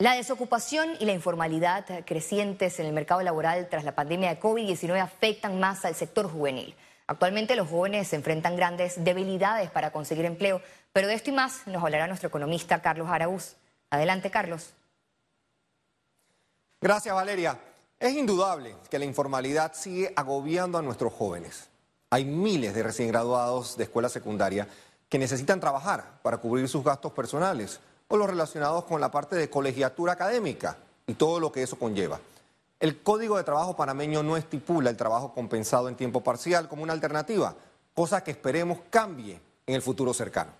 La desocupación y la informalidad crecientes en el mercado laboral tras la pandemia de COVID-19 afectan más al sector juvenil. Actualmente los jóvenes se enfrentan grandes debilidades para conseguir empleo, pero de esto y más nos hablará nuestro economista Carlos Araúz. Adelante, Carlos. Gracias, Valeria. Es indudable que la informalidad sigue agobiando a nuestros jóvenes. Hay miles de recién graduados de escuela secundaria que necesitan trabajar para cubrir sus gastos personales o los relacionados con la parte de colegiatura académica y todo lo que eso conlleva. El Código de Trabajo panameño no estipula el trabajo compensado en tiempo parcial como una alternativa, cosa que esperemos cambie en el futuro cercano.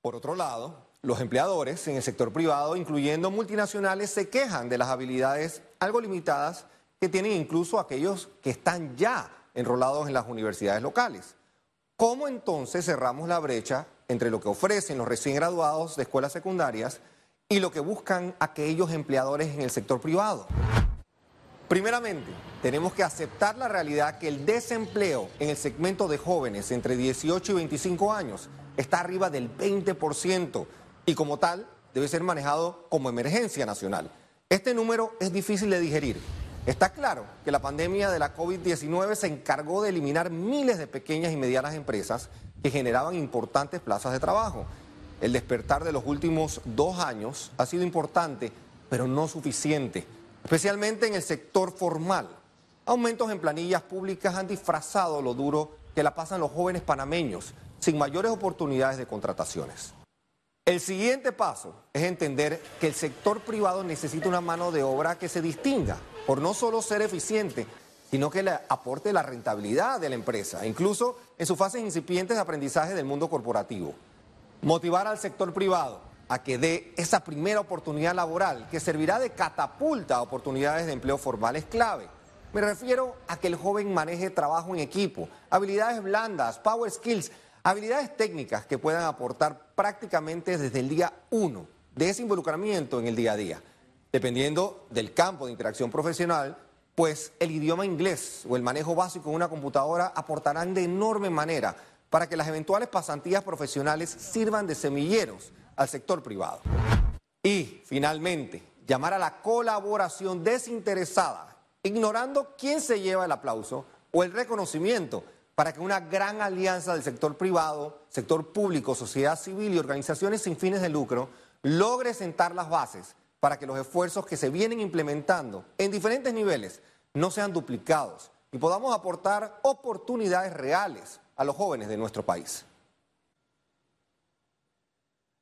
Por otro lado, los empleadores en el sector privado, incluyendo multinacionales, se quejan de las habilidades algo limitadas que tienen incluso aquellos que están ya enrolados en las universidades locales. ¿Cómo entonces cerramos la brecha entre lo que ofrecen los recién graduados de escuelas secundarias y lo que buscan aquellos empleadores en el sector privado? Primeramente, tenemos que aceptar la realidad que el desempleo en el segmento de jóvenes entre 18 y 25 años está arriba del 20% y como tal debe ser manejado como emergencia nacional. Este número es difícil de digerir. Está claro que la pandemia de la COVID-19 se encargó de eliminar miles de pequeñas y medianas empresas que generaban importantes plazas de trabajo. El despertar de los últimos dos años ha sido importante, pero no suficiente, especialmente en el sector formal. Aumentos en planillas públicas han disfrazado lo duro que la pasan los jóvenes panameños, sin mayores oportunidades de contrataciones. El siguiente paso es entender que el sector privado necesita una mano de obra que se distinga por no solo ser eficiente, sino que le aporte la rentabilidad de la empresa, incluso en sus fases incipientes de aprendizaje del mundo corporativo. Motivar al sector privado a que dé esa primera oportunidad laboral que servirá de catapulta a oportunidades de empleo formal es clave. Me refiero a que el joven maneje trabajo en equipo, habilidades blandas, power skills, habilidades técnicas que puedan aportar prácticamente desde el día uno de ese involucramiento en el día a día. Dependiendo del campo de interacción profesional, pues el idioma inglés o el manejo básico de una computadora aportarán de enorme manera para que las eventuales pasantías profesionales sirvan de semilleros al sector privado. Y, finalmente, llamar a la colaboración desinteresada, ignorando quién se lleva el aplauso o el reconocimiento para que una gran alianza del sector privado, sector público, sociedad civil y organizaciones sin fines de lucro logre sentar las bases para que los esfuerzos que se vienen implementando en diferentes niveles no sean duplicados y podamos aportar oportunidades reales a los jóvenes de nuestro país.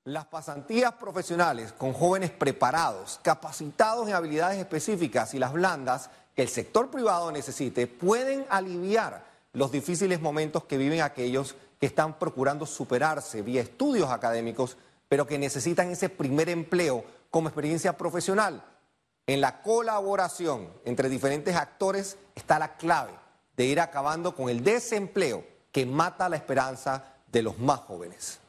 Las pasantías profesionales con jóvenes preparados, capacitados en habilidades específicas y las blandas que el sector privado necesite pueden aliviar los difíciles momentos que viven aquellos que están procurando superarse vía estudios académicos, pero que necesitan ese primer empleo como experiencia profesional. En la colaboración entre diferentes actores está la clave de ir acabando con el desempleo que mata la esperanza de los más jóvenes.